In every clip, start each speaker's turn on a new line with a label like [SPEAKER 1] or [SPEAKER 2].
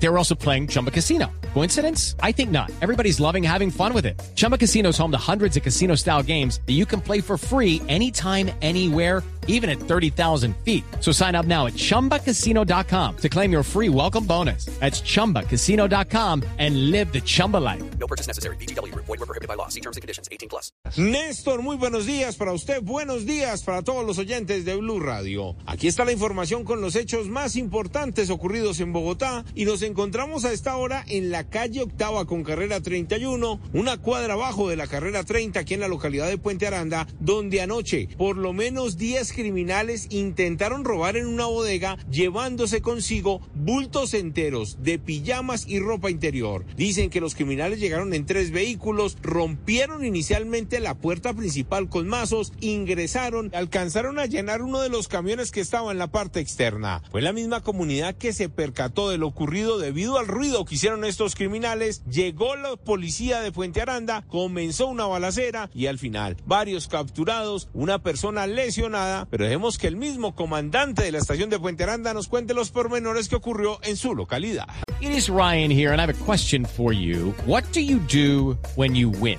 [SPEAKER 1] They were also playing Chumba Casino. Coincidence? I think not. Everybody's loving having fun with it. Chumba Casino is home to hundreds of casino style games that you can play for free anytime, anywhere, even at 30,000 feet. So sign up now at chumbacasino.com to claim your free welcome bonus. That's chumbacasino.com and live the Chumba life.
[SPEAKER 2] No purchase necessary. BGW. Void were prohibited by law. See terms and conditions. 18 plus.
[SPEAKER 3] Néstor, muy buenos días para usted, buenos días para todos los oyentes de Blue Radio. Aquí está la información con los hechos más importantes ocurridos en Bogotá y nos encontramos a esta hora en la calle Octava con carrera 31, una cuadra abajo de la carrera 30 aquí en la localidad de Puente Aranda, donde anoche por lo menos 10 criminales intentaron robar en una bodega llevándose consigo bultos enteros de pijamas y ropa interior. Dicen que los criminales llegaron en tres vehículos, rompieron inicialmente la puerta principal con mazos, ingresaron, alcanzaron a llenar uno de los camiones que estaba en la parte externa. Fue la misma comunidad que se percató de lo ocurrido debido al ruido que hicieron estos criminales. Llegó la policía de Puente Aranda, comenzó una balacera y al final varios capturados, una persona lesionada, pero dejemos que el mismo comandante de la estación de Puente Aranda nos cuente los pormenores que ocurrió en su localidad.
[SPEAKER 1] It is Ryan here, and I have a question for you. What do you do when you win?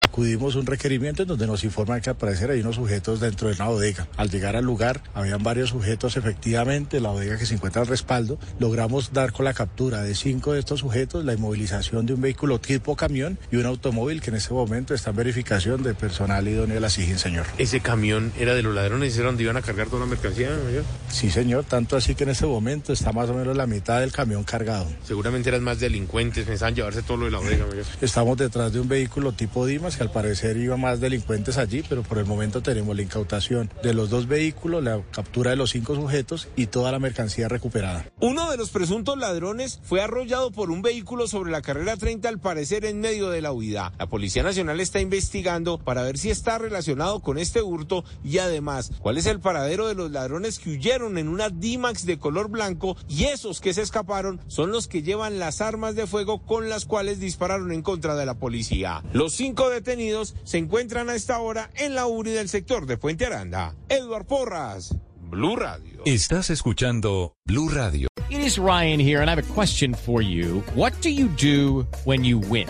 [SPEAKER 4] Acudimos a un requerimiento en donde nos informan que al parecer hay unos sujetos dentro de una bodega. Al llegar al lugar, habían varios sujetos efectivamente, la bodega que se encuentra al respaldo. Logramos dar con la captura de cinco de estos sujetos, la inmovilización de un vehículo tipo camión y un automóvil que en este momento está en verificación de personal idóneo de la SIGIN, señor.
[SPEAKER 5] ¿Ese camión era de los ladrones? ¿Era donde iban a cargar toda la mercancía, mayor?
[SPEAKER 4] Sí, señor, tanto así que en este momento está más o menos la mitad del camión cargado.
[SPEAKER 5] Seguramente eran más delincuentes, pensaban llevarse todo lo de la bodega, mayor.
[SPEAKER 4] Estamos detrás de un vehículo tipo Dimas al parecer iba más delincuentes allí, pero por el momento tenemos la incautación de los dos vehículos, la captura de los cinco sujetos y toda la mercancía recuperada.
[SPEAKER 3] Uno de los presuntos ladrones fue arrollado por un vehículo sobre la carrera 30 al parecer en medio de la huida. La Policía Nacional está investigando para ver si está relacionado con este hurto y además cuál es el paradero de los ladrones que huyeron en una D-Max de color blanco y esos que se escaparon son los que llevan las armas de fuego con las cuales dispararon en contra de la policía. Los cinco detenidos se encuentran a esta hora en la URI del sector de Puente Aranda. Eduard Porras, Blue Radio.
[SPEAKER 6] Estás escuchando Blue Radio.
[SPEAKER 1] It is Ryan here, and I have a question for you. What do you do when you win?